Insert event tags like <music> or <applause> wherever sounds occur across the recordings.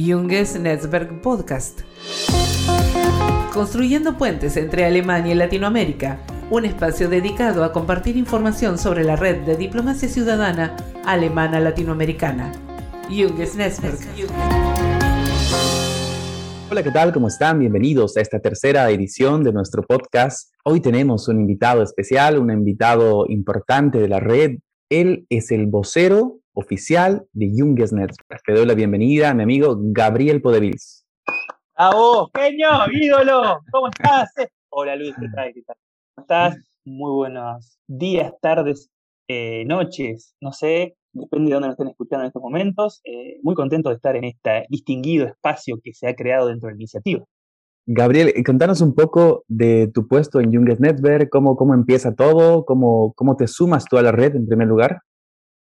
Junges Netzwerk Podcast. Construyendo puentes entre Alemania y Latinoamérica, un espacio dedicado a compartir información sobre la red de diplomacia ciudadana alemana latinoamericana. Junges Netzwerk. Hola, ¿qué tal? ¿Cómo están? Bienvenidos a esta tercera edición de nuestro podcast. Hoy tenemos un invitado especial, un invitado importante de la red. Él es el vocero oficial de Junges Netzwerk. Te doy la bienvenida a mi amigo Gabriel Podevils. ¡A vos, genio, ídolo! ¿Cómo estás? Hola Luis, ¿qué tal? ¿Qué tal? ¿Cómo estás? Muy buenos días, tardes, eh, noches, no sé, depende de dónde nos estén escuchando en estos momentos. Eh, muy contento de estar en este distinguido espacio que se ha creado dentro de la iniciativa. Gabriel, eh, contanos un poco de tu puesto en Junges Network, cómo, cómo empieza todo, cómo, cómo te sumas tú a la red en primer lugar.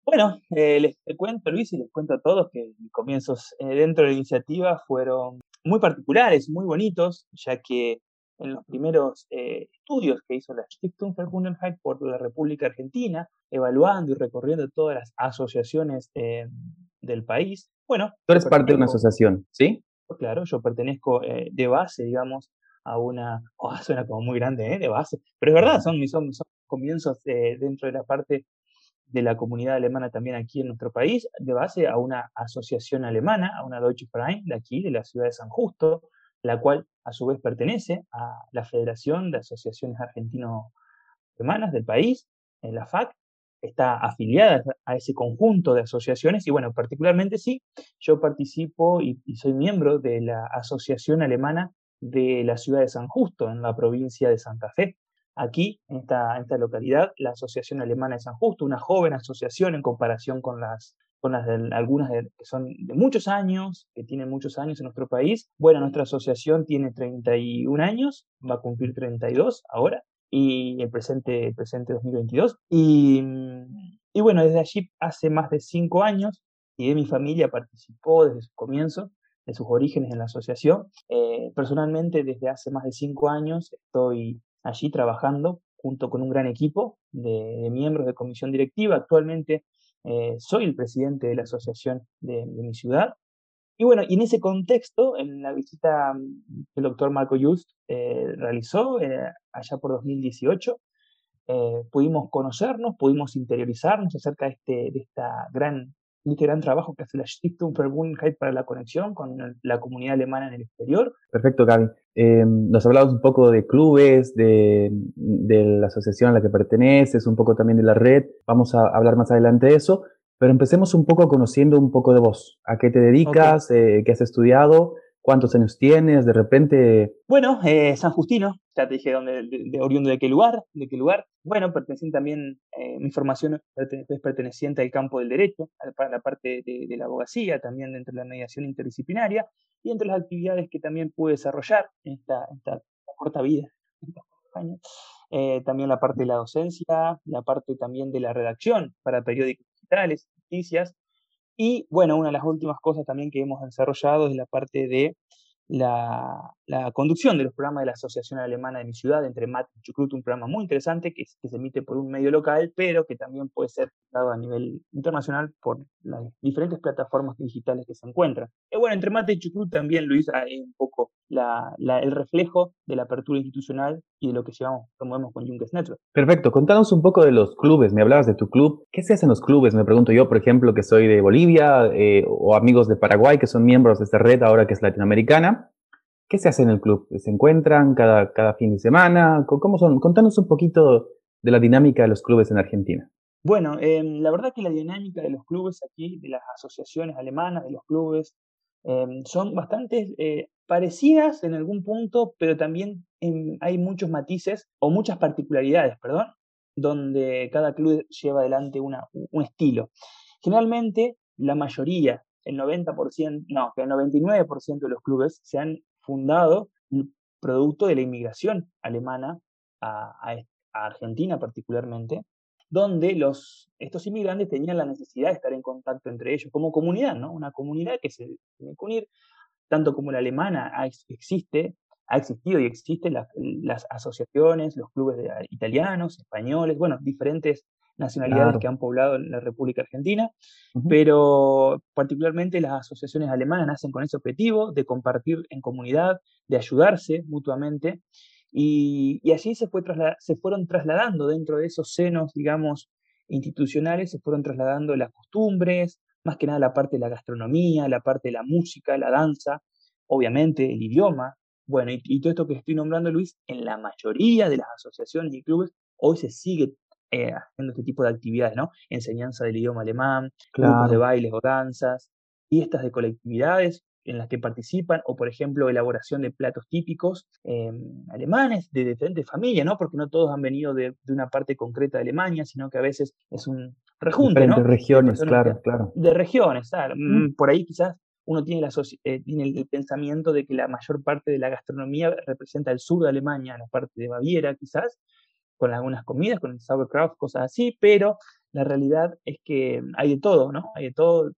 Bueno, eh, les cuento, Luis, y les cuento a todos que mis comienzos eh, dentro de la iniciativa fueron muy particulares, muy bonitos, ya que en los primeros eh, estudios que hizo la Stiftung Verbundenheit por la República Argentina, evaluando y recorriendo todas las asociaciones del país, bueno... Tú eres parte de una asociación, ¿sí? Claro, yo pertenezco de base, digamos, a una... Oh, suena como muy grande, ¿eh? De base, pero es verdad, son, son, son comienzos dentro de la parte de la comunidad alemana también aquí en nuestro país, de base a una asociación alemana, a una Deutsche Verein de aquí, de la ciudad de San Justo, la cual a su vez pertenece a la Federación de Asociaciones Argentino-Alemanas del país, en la FAC, está afiliada a ese conjunto de asociaciones y bueno, particularmente sí, yo participo y, y soy miembro de la Asociación Alemana de la ciudad de San Justo, en la provincia de Santa Fe. Aquí, en esta, localidad, la Asociación Alemana de San Justo, una joven asociación en comparación con las, con de, algunas que son de muchos años, que tienen muchos años en nuestro país. Bueno, nuestra asociación tiene 31 años, va a cumplir 32 ahora, y el presente, presente 2022. Y, y bueno, desde allí hace más de 5 años, y de mi familia participó desde su comienzo, de sus orígenes en la asociación. Eh, personalmente, desde hace más de 5 años estoy allí trabajando junto con un gran equipo de, miembros de comisión directiva. Actualmente eh, soy el presidente de la asociación de, mi ciudad. Y bueno, y en ese contexto, en la visita que el doctor Marco Just eh, realizó eh, allá por 2018, pudimos conocernos, pudimos interiorizarnos acerca de, este, de esta gran este gran trabajo que hace la Stiftung Verbundenheit para la conexión con la comunidad alemana en el exterior. Perfecto, Gaby. Eh, nos hablabas un poco de clubes, de, de, la asociación a la que perteneces, un poco también de la red. Vamos a hablar más adelante de eso, pero empecemos un poco conociendo un poco de vos. ¿A qué te dedicas? Eh, ¿Qué has estudiado? ¿Cuántos años tienes? De repente... Bueno, eh, San Justino, ya te dije dónde, de, oriundo de qué lugar, de qué lugar. Bueno, perteneciente también, eh, mi formación es perteneciente al campo del derecho, para la parte de, la abogacía, también dentro de la mediación interdisciplinaria, y entre las actividades que también pude desarrollar en esta, esta corta vida, eh, también la parte de la docencia, la parte también de la redacción para periódicos digitales, noticias, y bueno, una de las últimas cosas también que hemos desarrollado es la parte de la, conducción de los programas de la Asociación Alemana de mi ciudad, entre Mat y Chukrut, un programa muy interesante que, se emite por un medio local, pero que también puede ser dado a nivel internacional por las diferentes plataformas digitales que se encuentran. Y bueno, entre Mat y Chukrut también, Luis, hay un poco el reflejo de la apertura institucional y de lo que llevamos, promovemos con Junges Network. Perfecto, contanos un poco de los clubes, me hablabas de tu club, ¿qué se hacen los clubes? Me pregunto yo, por ejemplo, que soy de Bolivia eh, o amigos de Paraguay que son miembros de esta red ahora que es latinoamericana. ¿Qué se hace en el club? ¿Se encuentran cada, cada fin de semana? ¿Cómo son? Contanos un poquito de la dinámica de los clubes en Argentina. Bueno, em, la verdad que la dinámica de los clubes aquí, de las asociaciones alemanas, de los clubes, em, son bastante eh, parecidas en algún punto, pero también hay muchos matices o muchas particularidades, perdón, donde cada club lleva adelante una, un estilo. Generalmente, la mayoría, el 90%, no, el 99% de los clubes se han fundado producto de la inmigración alemana a, Argentina particularmente, donde los, estos inmigrantes tenían la necesidad de estar en contacto entre ellos como comunidad, ¿no? Una comunidad que se tiene que unir tanto como la alemana existe, ha existido y existen las, asociaciones, los clubes italianos, españoles, bueno, diferentes nacionalidades que han poblado la República Argentina, pero particularmente las asociaciones alemanas nacen con ese objetivo de compartir en comunidad, de ayudarse mutuamente, y, y allí se, fue se fueron trasladando dentro de esos senos, digamos, institucionales, se fueron trasladando las costumbres, más que nada la parte de la gastronomía, la parte de la música, la danza, obviamente el idioma. Bueno, y, todo esto que estoy nombrando, Luis, en la mayoría de las asociaciones y clubes hoy se sigue eh, haciendo este tipo de actividades, ¿no? Enseñanza del idioma alemán, grupos de bailes o danzas, fiestas de colectividades en las que participan, o por ejemplo, elaboración de platos típicos em, alemanes de diferentes familias, ¿no? Porque no todos han venido de, una parte concreta de Alemania, sino que a veces es un rejunte, ¿no? De regiones, claro, claro. De regiones, claro. Mm. Por ahí quizás uno tiene, la, eh, tiene el, pensamiento de que la mayor parte de la gastronomía representa el sur de Alemania, la parte de Baviera quizás, con algunas comidas, con el sauerkraut, cosas así, pero la realidad es que hay de todo, ¿no? Hay de todo,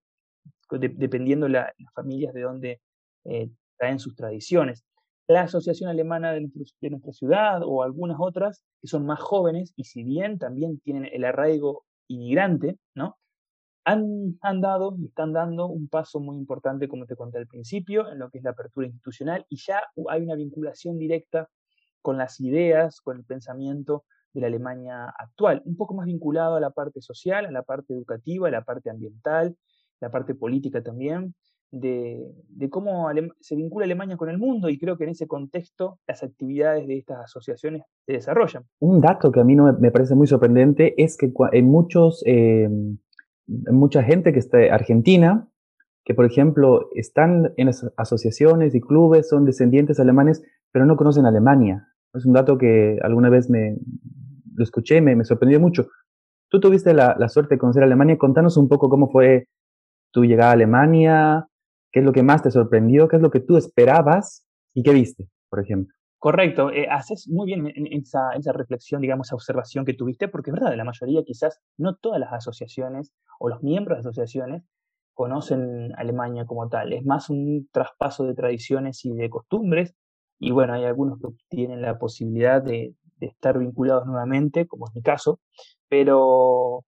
dependiendo de las familias de dónde eh, traen sus tradiciones. La Asociación Alemana de, de, nuestra ciudad o algunas otras que son más jóvenes y si bien también tienen el arraigo inmigrante, ¿no? Han, han, dado y están dando un paso muy importante, como te conté al principio, en lo que es la apertura institucional y ya hay una vinculación directa con las ideas, con el pensamiento de la Alemania actual, un poco más vinculado a la parte social, a la parte educativa, a la parte ambiental, la parte política también, de, cómo se vincula Alemania con el mundo y creo que en ese contexto las actividades de estas asociaciones se desarrollan. Un dato que a mí no me, parece muy sorprendente es que en muchos, eh, mucha gente que está argentina, que por ejemplo están en asociaciones y clubes, son descendientes alemanes, pero no conocen Alemania. Es un dato que alguna vez me lo escuché y me, sorprendió mucho. Tú tuviste la, la, suerte de conocer Alemania. Contanos un poco cómo fue tu llegada a Alemania, qué es lo que más te sorprendió, qué es lo que tú esperabas y qué viste, por ejemplo. Correcto, eh, haces muy bien esa, esa, reflexión, digamos, esa observación que tuviste, porque es verdad, la mayoría quizás, no todas las asociaciones o los miembros de asociaciones conocen Alemania como tal, es más un traspaso de tradiciones y de costumbres, y bueno, hay algunos que tienen la posibilidad de, estar vinculados nuevamente, como es mi caso, pero,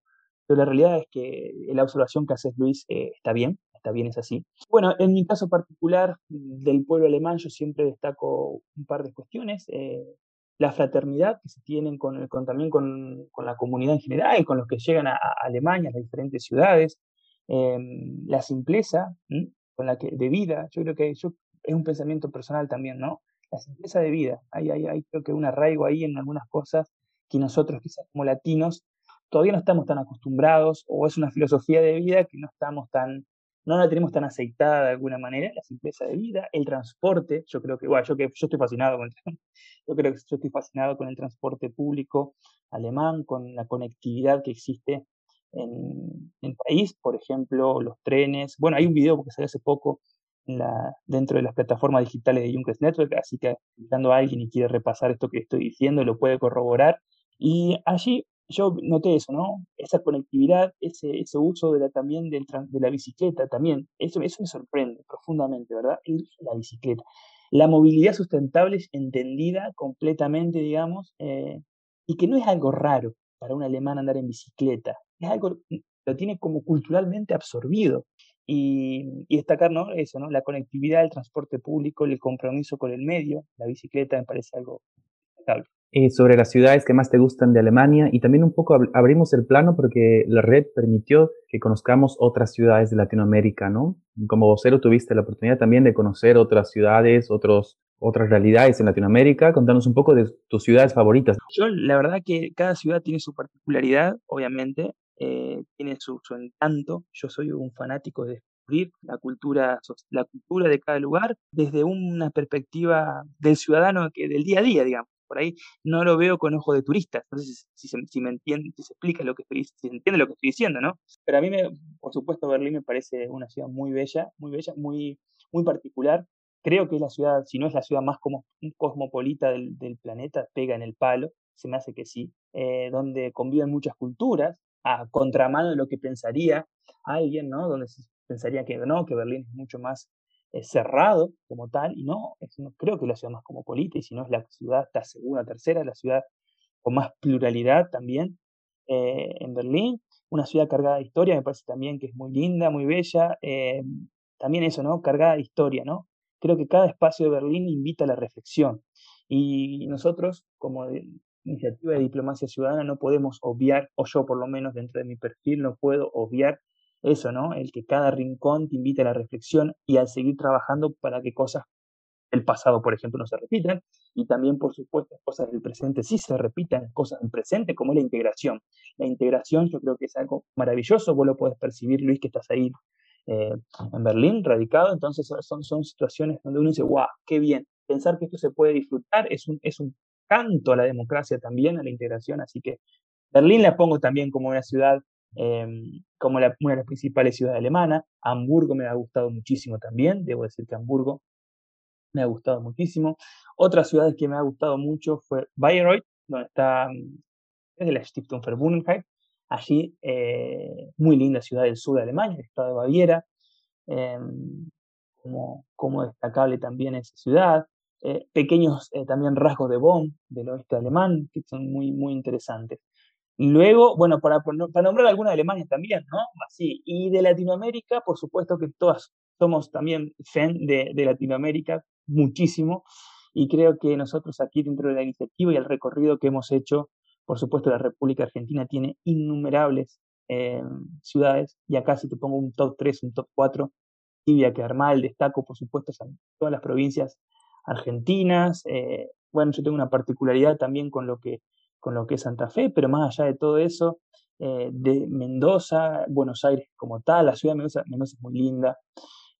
pero la realidad es que la observación que haces, Luis, eh, está bien, está bien, es así. Bueno, en mi caso particular del pueblo alemán, yo siempre destaco un par de cuestiones. Eh, la fraternidad que se tienen con, con también con, con, la comunidad en general y con los que llegan a, Alemania, a las diferentes ciudades. Em, la simpleza con la que, de vida, yo creo que yo, es un pensamiento personal también, ¿no? La simpleza de vida. Hay, hay, hay creo que un arraigo ahí en algunas cosas que nosotros quizás como latinos todavía no estamos tan acostumbrados o es una filosofía de vida que no estamos tan no la tenemos tan aceitada de alguna manera, la simpleza de vida, el transporte, yo creo que, bueno, yo, que, yo estoy fascinado con el, <laughs> yo creo que yo estoy fascinado con el transporte público alemán, con la conectividad que existe en, el país, por ejemplo, los trenes, bueno, hay un video que salió hace poco dentro de las plataformas digitales de Junkers Network, así que cuando alguien y quiere repasar esto que estoy diciendo, lo puede corroborar. Y allí yo noté eso, ¿no? Esa conectividad, ese, uso de la, también del, de la bicicleta también, eso, me sorprende profundamente, ¿verdad? La bicicleta. La movilidad sustentable es entendida completamente, digamos, eh, y que no es algo raro para un alemán andar en bicicleta, es algo, lo tiene como culturalmente absorbido. Y, y, destacar ¿no? eso, ¿no? la conectividad, el transporte público, el compromiso con el medio, la bicicleta me parece algo destacable. Eh, sobre las ciudades que más te gustan de Alemania y también un poco abrimos el plano porque la red permitió que conozcamos otras ciudades de Latinoamérica, ¿no? Como vocero tuviste la oportunidad también de conocer otras ciudades, otros, otras realidades en Latinoamérica. Contanos un poco de tus ciudades favoritas. Yo, la verdad que cada ciudad tiene su particularidad, obviamente, eh, tiene su, su encanto. Yo soy un fanático de descubrir la cultura, la cultura de cada lugar desde una perspectiva del ciudadano que del día a día, digamos por ahí no lo veo con ojo de turista. No sé si, si, me entiende, si se explica lo que estoy, si se entiende lo que estoy diciendo, ¿no? Pero a mí, me, por supuesto, Berlín me parece una ciudad muy bella, muy bella, muy, muy particular. Creo que es la ciudad, si no es la ciudad más como, cosmopolita del, del planeta, pega en el palo, se me hace que sí, eh, donde conviven muchas culturas, a contramano de lo que pensaría alguien, ¿no? Donde se pensaría que no, que Berlín es mucho más cerrado como tal, y no, no creo que es la ciudad más cosmopolita, y si no es la ciudad, la segunda, tercera, la ciudad con más pluralidad también. eh, en Berlín, una ciudad cargada de historia, me parece también que es muy linda, muy bella, eh, también eso, ¿no? Cargada de historia, ¿no? Creo que cada espacio de Berlín invita a la reflexión y nosotros, como iniciativa de diplomacia ciudadana, no podemos obviar, o yo por lo menos dentro de mi perfil no puedo obviar eso, ¿no? El que cada rincón te invite a la reflexión y a seguir trabajando para que cosas del pasado, por ejemplo, no se repitan y también, por supuesto, cosas del presente sí se repitan, cosas del presente como la integración. La integración yo creo que es algo maravilloso, vos lo puedes percibir, Luis, que estás ahí eh, en Berlín, radicado, entonces son, son situaciones donde uno dice, wow, qué bien, pensar que esto se puede disfrutar es un, es un canto a la democracia también, a la integración, así que Berlín la pongo también como una ciudad Em, como una de las principales ciudades alemanas. Hamburgo me ha gustado muchísimo también, debo decir que Hamburgo me ha gustado muchísimo. Otras ciudades que me ha gustado mucho fue Bayreuth, donde está, es de la Stiftung Verbundenheit, allí eh, muy linda ciudad del sur de Alemania, el estado de Baviera, em, como, como, destacable también esa ciudad. Eh, pequeños eh, también rasgos de Bonn, del oeste alemán, que son muy, muy interesantes. Luego, bueno, para, para nombrar alguna de Alemania también, ¿no? Así. Y de Latinoamérica, por supuesto que todas somos también fan de, de Latinoamérica, muchísimo. Y creo que nosotros aquí dentro de la iniciativa y el recorrido que hemos hecho, por supuesto la República Argentina tiene innumerables eh, ciudades. Y acá si te pongo un top 3, un top 4, Tibia que Armal, destaco por supuesto todas las provincias argentinas. Eh, bueno, yo tengo una particularidad también con lo que con lo que es Santa Fe, pero más allá de todo eso, eh, de Mendoza, Buenos Aires como tal, la ciudad de Mendoza, Mendoza es muy linda,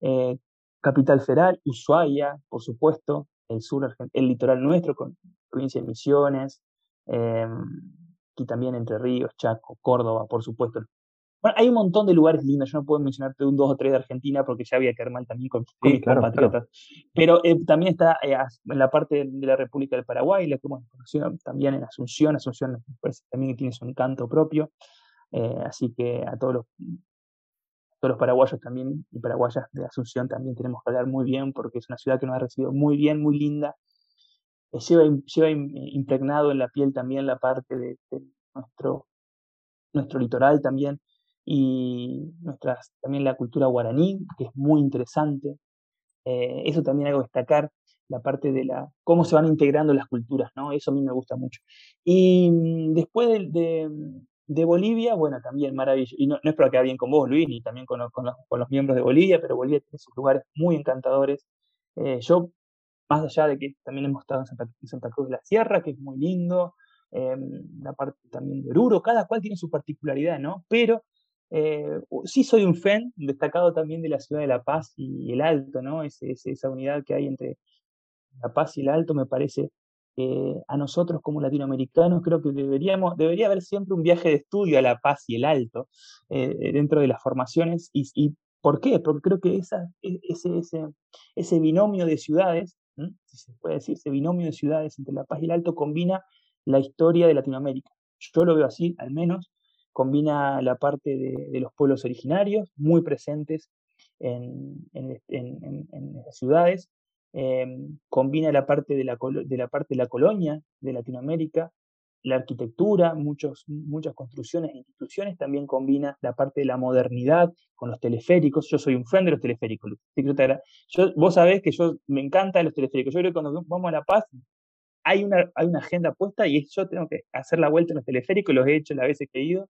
eh, Capital Federal, Ushuaia, por supuesto, el sur, el litoral nuestro, con provincia de Misiones, eh, y también Entre Ríos, Chaco, Córdoba, por supuesto, bueno, hay un montón de lugares lindos. Yo no puedo mencionarte un dos o tres de Argentina porque ya había que mal también con, mis compatriotas. Pero eh, también está eh, en la parte de la República del Paraguay, la que hemos conocido también en Asunción. Asunción también tiene su encanto propio. Eh, así que a todos los, todos los paraguayos también y paraguayas de Asunción también tenemos que hablar muy bien porque es una ciudad que nos ha recibido muy bien, muy linda. lleva, lleva impregnado en la piel también la parte de, de nuestro, nuestro litoral también y nuestras, también la cultura guaraní, que es muy interesante. Eh, eso también hago destacar, la parte de la cómo se van integrando las culturas, ¿no? Eso a mí me gusta mucho. Y mm, después de, de, Bolivia, bueno, también maravilloso. Y no, no es para quedar bien con vos, Luis, ni también con, los, con, los, miembros de Bolivia, pero Bolivia tiene sus lugares muy encantadores. Eh, yo, más allá de que también hemos estado en Santa, Cruz de la Sierra, que es muy lindo, eh, la parte también de Oruro, cada cual tiene su particularidad, ¿no? Pero eh, sí soy un fan destacado también de la ciudad de La Paz y el Alto, ¿no? esa unidad que hay entre La Paz y el Alto me parece que a nosotros como latinoamericanos creo que deberíamos, debería haber siempre un viaje de estudio a La Paz y el Alto eh, dentro de las formaciones. Y, por qué? Porque creo que e, ese, ese binomio de ciudades, si se puede decir, ese binomio de ciudades entre La Paz y el Alto combina la historia de Latinoamérica. Yo lo veo así, al menos, combina la parte de, los pueblos originarios, muy presentes en, las ciudades, em, combina la parte de la, parte de la colonia de Latinoamérica, la arquitectura, muchas construcciones e instituciones, también combina la parte de la modernidad con los teleféricos. Yo soy un fan de los teleféricos. Vos sabés que yo me encantan los teleféricos. Yo creo que cuando vamos a La Paz, hay una, hay una agenda puesta y yo tengo que hacer la vuelta en los teleféricos, los he hecho las veces que he ido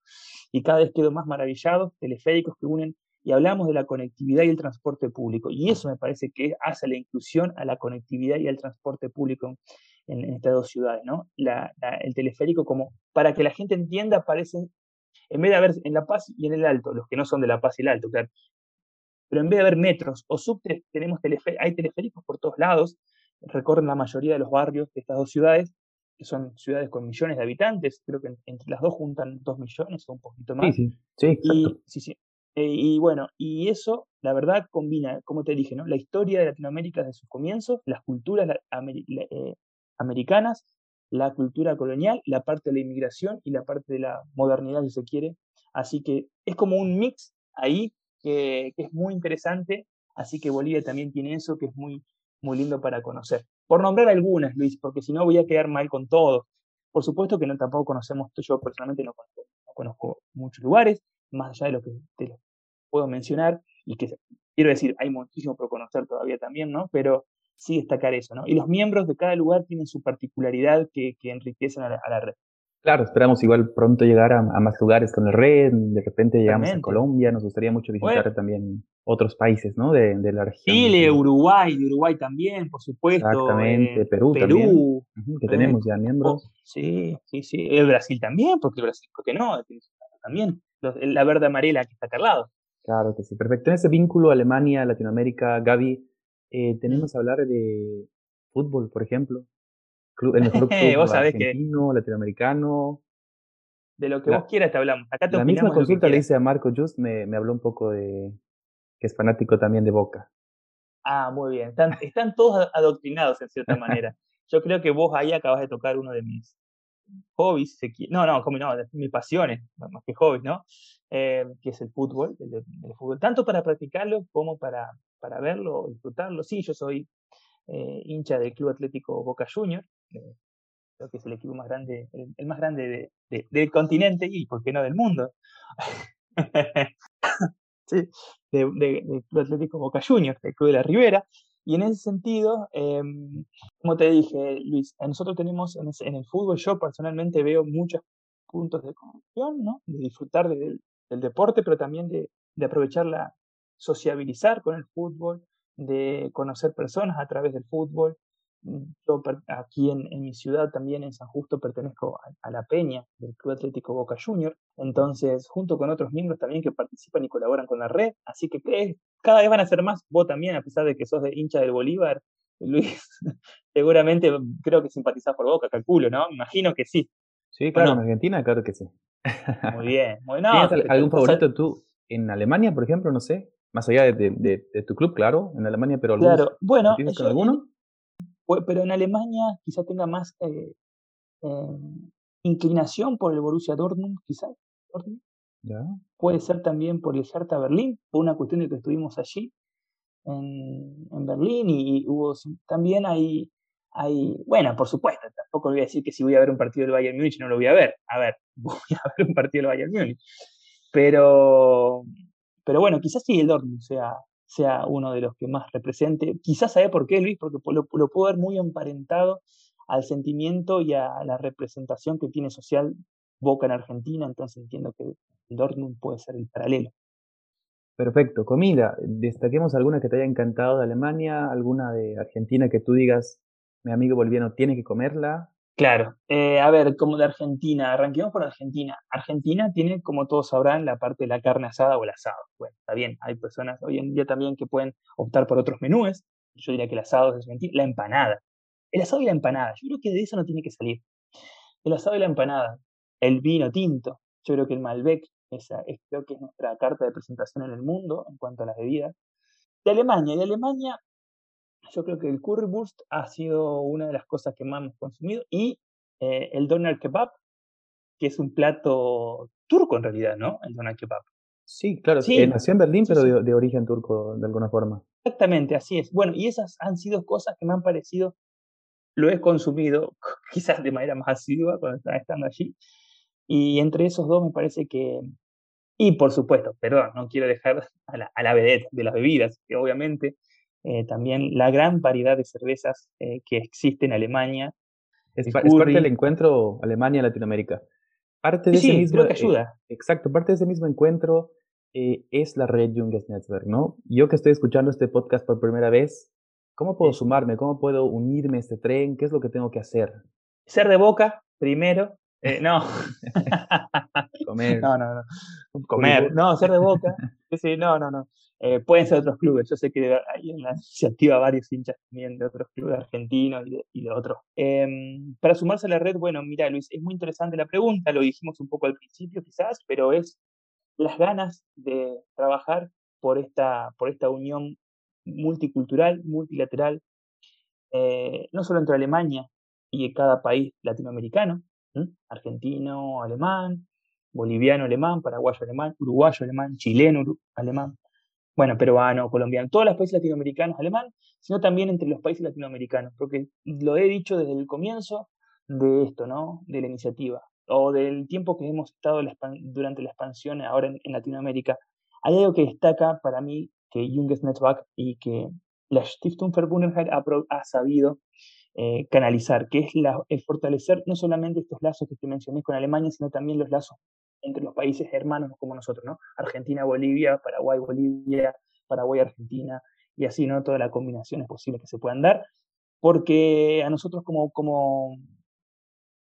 y cada vez quedo más maravillado, teleféricos que unen y hablamos de la conectividad y el transporte público. Y eso me parece que hace la inclusión a la conectividad y al transporte público en, estas dos ciudades, ¿no? el teleférico como, para que la gente entienda, aparece, en vez de haber en La Paz y en el Alto, los que no son de La Paz y el Alto, claro, pero en vez de haber metros o subtes, tenemos hay teleféricos por todos lados, recorren la mayoría de los barrios de estas dos ciudades, que son ciudades con millones de habitantes, creo que entre las dos juntan dos millones o un poquito más. Sí, sí, sí, sí, eh, y bueno, y eso, la verdad, combina, como te dije, ¿no? la historia de Latinoamérica desde sus comienzos, las culturas eh, americanas, la cultura colonial, la parte de la inmigración y la parte de la modernidad, si se quiere. Así que es como un mix ahí que, que es muy interesante. Así que Bolivia también tiene eso, que es muy, muy lindo para conocer. Por nombrar algunas, Luis, porque si no voy a quedar mal con todos. Por supuesto que no tampoco conocemos, yo personalmente no conozco, conozco muchos lugares, más allá de lo que te lo puedo mencionar, y que quiero decir, hay muchísimo por conocer todavía también, ¿no? Pero sí destacar eso, ¿no? Y los miembros de cada lugar tienen su particularidad que, que enriquecen a la, red. Claro, esperamos igual pronto llegar a, más lugares con el red, de repente llegamos a Colombia, nos gustaría mucho visitar también otros países, ¿no? De, de la región. Chile, Uruguay, de Uruguay también, por supuesto. Exactamente, eh, Perú, Perú también, que tenemos ya miembros. Oh, sí, sí, sí, el Brasil también, porque el Brasil, ¿por qué no? También, la verde amarela que está acá al lado. Claro que sí, perfecto. En ese vínculo Alemania, Latinoamérica, Gaby, eh, tenemos que hablar de fútbol, por ejemplo. Club, el mejor club <laughs> argentino, latinoamericano. De lo que vos quieras te hablamos. Acá te la misma consulta le hice a Marco Just, me, me habló un poco de que es fanático también de Boca. Ah, muy bien. Están, están todos adoctrinados en cierta manera. <laughs> Yo creo que vos ahí acabas de tocar uno de mis hobbies, no, no, como no, mis pasiones, más que hobbies, ¿no? Eh, que es el fútbol, el, fútbol, tanto para practicarlo como para, para verlo, disfrutarlo. Sí, yo soy eh, hincha del Club Atlético Boca Juniors, eh, creo que es el equipo más grande, el, más grande de, del continente y, ¿por qué no, del mundo? <laughs> sí, del Club Atlético Boca Juniors, del Club de la Ribera. Y en ese sentido, em, como te dije, Luis, nosotros tenemos en, el fútbol, yo personalmente veo muchos puntos de conexión, ¿no? De disfrutar del deporte, pero también de, de aprovecharla, sociabilizar con el fútbol, de conocer personas a través del fútbol. Mm, yo aquí en, mi ciudad, también en San Justo, pertenezco a, la Peña del Club Atlético Boca Junior. Entonces, junto con otros miembros también que participan y colaboran con la red. Así que cada vez van a ser más. Vos también, a pesar de que sos de hincha del Bolívar, <laughs> Luis, seguramente creo que simpatizás por Boca, calculo, ¿no? Imagino que sí. Sí, claro, en Argentina, claro que sí. Muy bien. Muy, ¿Tienes algún favorito tú en Alemania, por ejemplo? No sé. Más allá de, tu club, claro, en Alemania, pero Claro, bueno. ¿Tienes alguno? Pero en Alemania quizá tenga más eh, em, inclinación por el Borussia Dortmund, quizás. Puede ser también por el Hertha Berlín, por una cuestión de que estuvimos allí en, en Berlín y, hubo también hay, hay, bueno, por supuesto, tampoco voy a decir que si voy a ver un partido del Bayern Múnich no lo voy a ver. A ver, <laughs> voy a ver un partido del Bayern Múnich. Pero pero bueno, quizás sí el Dortmund sea, sea uno de los que más represente. Quizás sabe por qué, Luis, porque lo, puedo ver muy emparentado al sentimiento y a la representación que tiene social Boca en Argentina, entonces entiendo que el Dortmund puede ser el paralelo. Perfecto. Comida, destaquemos alguna que te haya encantado de Alemania, alguna de Argentina que tú digas, mi amigo boliviano tiene que comerla, Claro, eh, a ver, como de Argentina, arranquemos por Argentina. Argentina tiene, como todos sabrán, la parte de la carne asada o el asado. Bueno, está bien, hay personas hoy en día también que pueden optar por otros menúes. Yo diría que el asado es Argentina. La empanada. El asado y la empanada. Yo creo que de eso no tiene que salir. El asado y la empanada. El vino tinto. Yo creo que el Malbec, esa es, creo que es nuestra carta de presentación en el mundo en cuanto a las bebidas. De Alemania. De Alemania yo creo que el currywurst ha sido una de las cosas que más hemos consumido y eh, el doner kebab, que es un plato turco en realidad, ¿no? El doner kebab. Sí, claro, sí, nació en Berlín, pero de, origen turco de alguna forma. Exactamente, así es. Bueno, y esas han sido cosas que me han parecido, lo he consumido <laughs> quizás de manera más asidua cuando estaba estando allí, y entre esos dos me parece que, y por supuesto, perdón, no quiero dejar a la, a la vedette de las bebidas, que obviamente eh, también la gran variedad de cervezas eh, que existe en Alemania. Es, parte del encuentro Alemania-Latinoamérica. Parte de ese mismo, que ayuda. Eh, exacto, parte de ese mismo encuentro es la red Junges Netzwerk, ¿no? Yo que estoy escuchando este podcast por primera vez, ¿cómo puedo sumarme? ¿Cómo puedo unirme a este tren? ¿Qué es lo que tengo que hacer? Ser de boca, primero. <laughs> no. Comer. <laughs> No, no, no. Comer. No, ser de boca. Sí, no, no, no. Eh, pueden ser otros clubes. Yo sé que hay en la iniciativa varios hinchas también de otros clubes argentinos y de, otros. Em, para sumarse a la red, bueno, mira, Luis, es muy interesante la pregunta, lo dijimos un poco al principio quizás, pero es las ganas de trabajar por esta, por esta unión multicultural, multilateral, eh, no solo entre Alemania y cada país latinoamericano, argentino, alemán, boliviano, alemán, paraguayo, alemán, uruguayo, alemán, chileno, alemán, bueno, peruano, colombiano, todos los países latinoamericanos, alemán, sino también entre los países latinoamericanos, porque lo he dicho desde el comienzo de esto, ¿no? De la iniciativa. o del tiempo que hemos estado durante la expansión ahora en, Latinoamérica, hay algo que destaca para mí que Junges Netzwerk y que la Stiftung Verbundenheit ha, ha sabido eh, canalizar, que es la, el fortalecer no solamente estos lazos que te mencioné con Alemania, sino también los lazos entre los países hermanos como nosotros, ¿no? Argentina, Bolivia, Paraguay, Bolivia, Paraguay, Argentina, y así, ¿no? Todas las combinaciones posibles que se puedan dar, porque a nosotros como, como,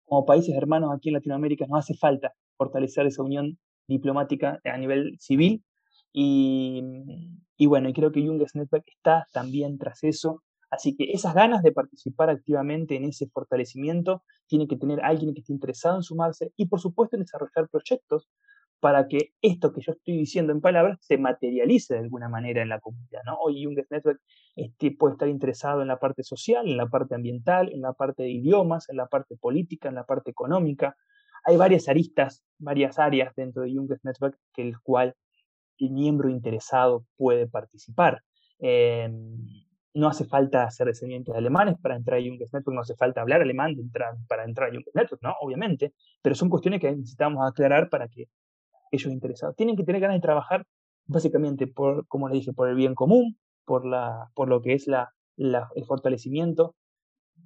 como países hermanos aquí en Latinoamérica nos hace falta fortalecer esa unión diplomática a nivel civil, y, y bueno, y creo que Junges Network está también tras eso, Así que esas ganas de participar activamente en ese fortalecimiento tiene que tener alguien que esté interesado en sumarse y por supuesto en desarrollar proyectos para que esto que yo estoy diciendo en palabras se materialice de alguna manera en la comunidad. ¿no? Hoy Junges Network este, puede estar interesado en la parte social, en la parte ambiental, en la parte de idiomas, en la parte política, en la parte económica. Hay varias aristas, varias áreas dentro de Junges Network que el cual el miembro interesado puede participar. Em, no hace falta hacer descendientes de alemanes para entrar a Junges Network, no hace falta hablar alemán para entrar a Junges Network, ¿no? Obviamente, pero son cuestiones que necesitamos aclarar para que ellos interesados tienen que tener ganas de trabajar básicamente por, como le dije, por el bien común, por, la, por lo que es la, el fortalecimiento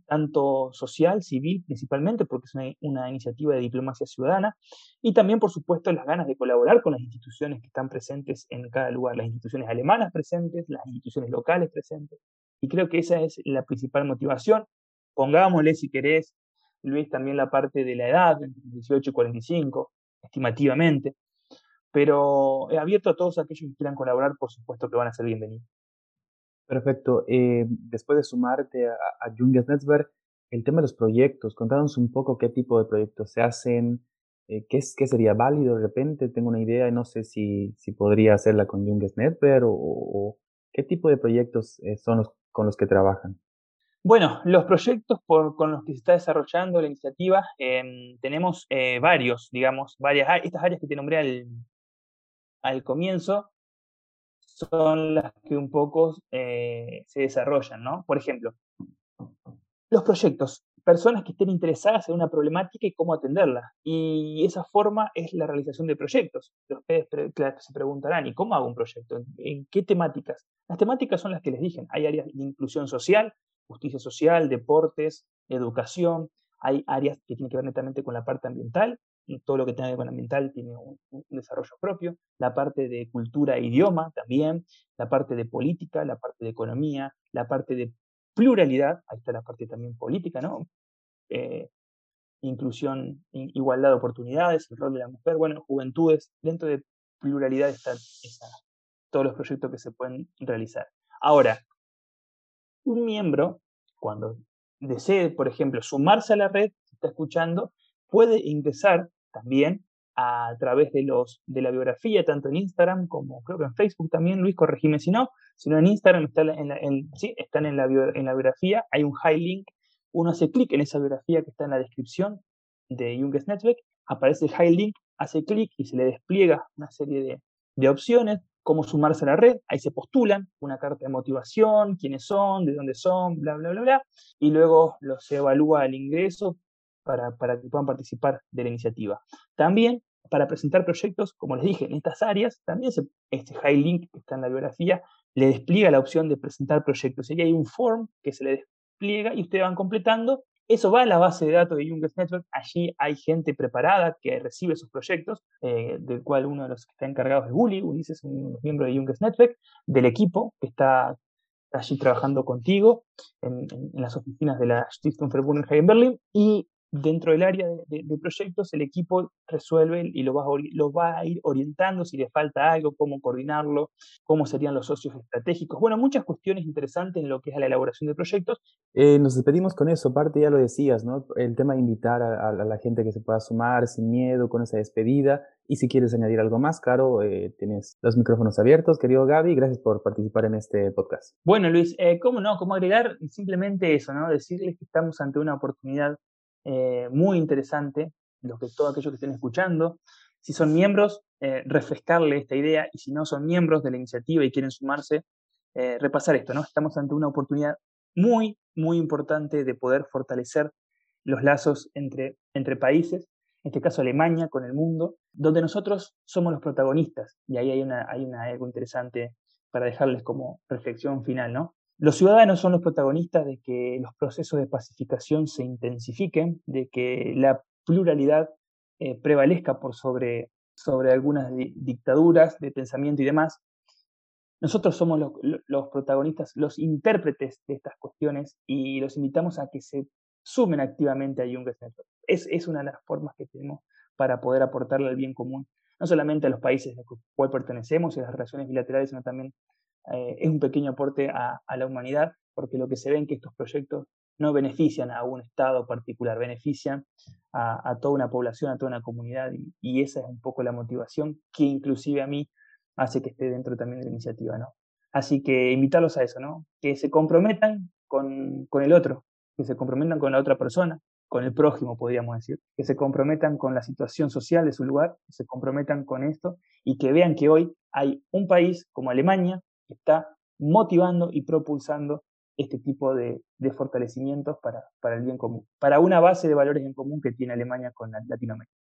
tanto social, civil principalmente, porque es una, una, iniciativa de diplomacia ciudadana, y también, por supuesto, las ganas de colaborar con las instituciones que están presentes en cada lugar, las instituciones alemanas presentes, las instituciones locales presentes, y creo que esa es la principal motivación. Pongámosle, si querés, Luis, también la parte de la edad, entre 18 y 45, estimativamente, pero he abierto a todos aquellos que quieran colaborar, por supuesto que van a ser bienvenidos. Perfecto. Eh, después de sumarte a, a Junges Netzwerk, el tema de los proyectos, contanos un poco qué tipo de proyectos se hacen, eh, qué, es, qué sería válido de repente, tengo una idea y no sé si, si podría hacerla con Junges Netzwerk o, qué tipo de proyectos eh, son los con los que trabajan. Bueno, los proyectos con los que se está desarrollando la iniciativa, em, tenemos varios, digamos, varias, estas áreas que te nombré al, al comienzo, son las que un poco eh, se desarrollan, ¿no? Por ejemplo, los proyectos, personas que estén interesadas en una problemática y cómo atenderla. Y esa forma es la realización de proyectos. Ustedes se preguntarán, ¿y cómo hago un proyecto? ¿En qué temáticas? Las temáticas son las que les dije. Hay áreas de inclusión social, justicia social, deportes, educación. Hay áreas que tienen que ver netamente con la parte ambiental todo lo que tenga que ver con ambiental tiene un, desarrollo propio, la parte de cultura e idioma también, la parte de política, la parte de economía, la parte de pluralidad, ahí está la parte también política, ¿no? Eh, inclusión, igualdad de oportunidades, el rol de la mujer, bueno, juventudes, dentro de pluralidad están todos los proyectos que se pueden realizar. Ahora, un miembro, cuando desee, por ejemplo, sumarse a la red, está escuchando, puede ingresar también a través de, los, de la biografía, tanto en Instagram como creo que en Facebook también, Luis, corregime si no, sino en Instagram está en sí, están en la, la biografía, hay un high link, uno hace clic en esa biografía que está en la descripción de Junges Network, aparece el high link, hace clic y se le despliega una serie de, de opciones, cómo sumarse a la red, ahí se postulan, una carta de motivación, quiénes son, de dónde son, bla, bla, bla, bla, y luego se evalúa el ingreso para, que puedan participar de la iniciativa. También para presentar proyectos, como les dije, en estas áreas, también este high link que está en la biografía le despliega la opción de presentar proyectos. Y hay un form que se le despliega y ustedes van completando. Eso va a la base de datos de Junges Network. Allí hay gente preparada que recibe esos proyectos, eh, del cual uno de los que está encargado es Uli. Uli es un miembro de Junges Network, del equipo que está allí trabajando contigo en, las oficinas de la Stiftung Verbundenheit en Berlín. Y dentro del área de, proyectos el equipo resuelve y lo va, a, va a ir orientando si le falta algo, cómo coordinarlo, cómo serían los socios estratégicos. Bueno, muchas cuestiones interesantes en lo que es la elaboración de proyectos. Eh, nos despedimos con eso, parte ya lo decías, ¿no? El tema de invitar a, la gente que se pueda sumar sin miedo con esa despedida. Y si quieres añadir algo más, Caro, eh, tienes los micrófonos abiertos. Querido Gaby, gracias por participar en este podcast. Bueno, Luis, eh, ¿cómo no? ¿Cómo agregar? Simplemente eso, ¿no? Decirles que estamos ante una oportunidad eh, muy interesante, los que, todos aquellos que estén escuchando. Si son miembros, eh, refrescarle esta idea y si no son miembros de la iniciativa y quieren sumarse, eh, repasar esto, ¿no? Estamos ante una oportunidad muy, muy importante de poder fortalecer los lazos entre, entre países en este caso Alemania con el mundo, donde nosotros somos los protagonistas. Y ahí hay, una, hay una, algo interesante para dejarles como reflexión final, ¿no? Los ciudadanos son los protagonistas de que los procesos de pacificación se intensifiquen, de que la pluralidad eh, prevalezca por sobre, sobre algunas dictaduras de pensamiento y demás. Nosotros somos los, protagonistas, los intérpretes de estas cuestiones y los invitamos a que se sumen activamente a Network. Es, es una de las formas que tenemos para poder aportarle al bien común, no solamente a los países a los cuales pertenecemos y a las relaciones bilaterales, sino también eh, es un pequeño aporte a, la humanidad, porque lo que se ve es que estos proyectos no benefician a un Estado particular, benefician a, toda una población, a toda una comunidad, y, esa es un poco la motivación que inclusive a mí hace que esté dentro también de la iniciativa, ¿no? Así que invitarlos a eso, ¿no? Que se comprometan con, con el otro, que se comprometan con la otra persona, con el prójimo, podríamos decir, que se comprometan con la situación social de su lugar, que se comprometan con esto y que vean que hoy hay un país como Alemania está motivando y propulsando este tipo de, fortalecimientos para, para, el bien común, para una base de valores en común que tiene Alemania con Latinoamérica.